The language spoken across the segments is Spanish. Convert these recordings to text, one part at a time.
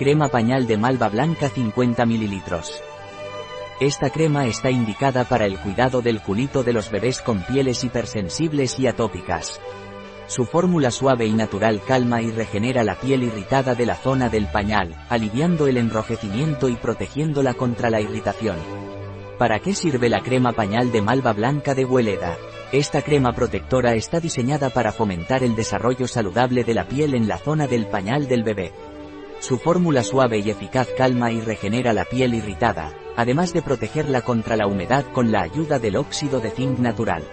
Crema pañal de malva blanca 50 ml. Esta crema está indicada para el cuidado del culito de los bebés con pieles hipersensibles y atópicas. Su fórmula suave y natural calma y regenera la piel irritada de la zona del pañal, aliviando el enrojecimiento y protegiéndola contra la irritación. ¿Para qué sirve la crema pañal de malva blanca de Hueleda? Esta crema protectora está diseñada para fomentar el desarrollo saludable de la piel en la zona del pañal del bebé. Su fórmula suave y eficaz calma y regenera la piel irritada, además de protegerla contra la humedad con la ayuda del óxido de zinc natural.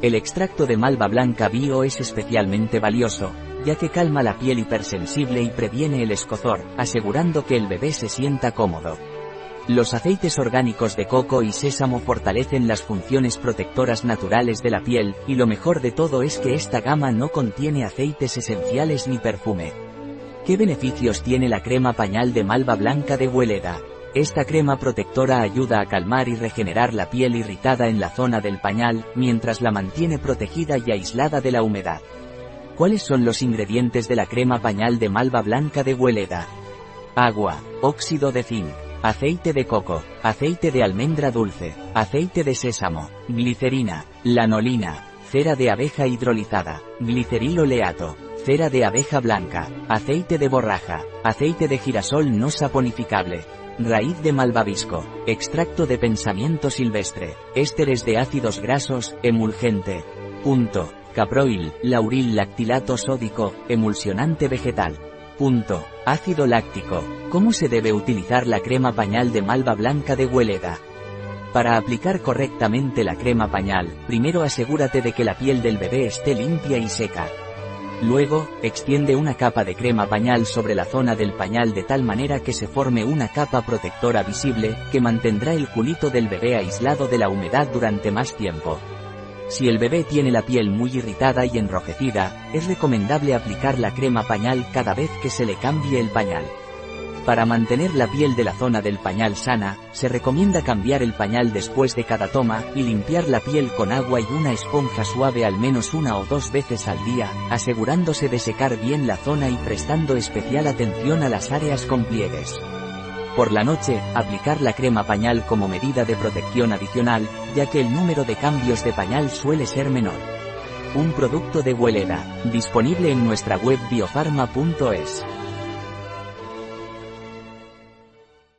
El extracto de malva blanca bio es especialmente valioso, ya que calma la piel hipersensible y previene el escozor, asegurando que el bebé se sienta cómodo. Los aceites orgánicos de coco y sésamo fortalecen las funciones protectoras naturales de la piel, y lo mejor de todo es que esta gama no contiene aceites esenciales ni perfume. ¿Qué beneficios tiene la crema pañal de malva blanca de Hueleda? Esta crema protectora ayuda a calmar y regenerar la piel irritada en la zona del pañal, mientras la mantiene protegida y aislada de la humedad. ¿Cuáles son los ingredientes de la crema pañal de malva blanca de Hueleda? Agua, óxido de zinc, aceite de coco, aceite de almendra dulce, aceite de sésamo, glicerina, lanolina, cera de abeja hidrolizada, glicerilo leato, cera de abeja blanca, aceite de borraja, aceite de girasol no saponificable, raíz de malvavisco, extracto de pensamiento silvestre, ésteres de ácidos grasos, emulgente. Punto. Caproil, lauril lactilato sódico, emulsionante vegetal. Punto. Ácido láctico. ¿Cómo se debe utilizar la crema pañal de malva blanca de Hueleda? Para aplicar correctamente la crema pañal, primero asegúrate de que la piel del bebé esté limpia y seca. Luego, extiende una capa de crema pañal sobre la zona del pañal de tal manera que se forme una capa protectora visible, que mantendrá el culito del bebé aislado de la humedad durante más tiempo. Si el bebé tiene la piel muy irritada y enrojecida, es recomendable aplicar la crema pañal cada vez que se le cambie el pañal. Para mantener la piel de la zona del pañal sana, se recomienda cambiar el pañal después de cada toma y limpiar la piel con agua y una esponja suave al menos una o dos veces al día, asegurándose de secar bien la zona y prestando especial atención a las áreas con pliegues. Por la noche, aplicar la crema pañal como medida de protección adicional, ya que el número de cambios de pañal suele ser menor. Un producto de Hueleda, disponible en nuestra web biofarma.es.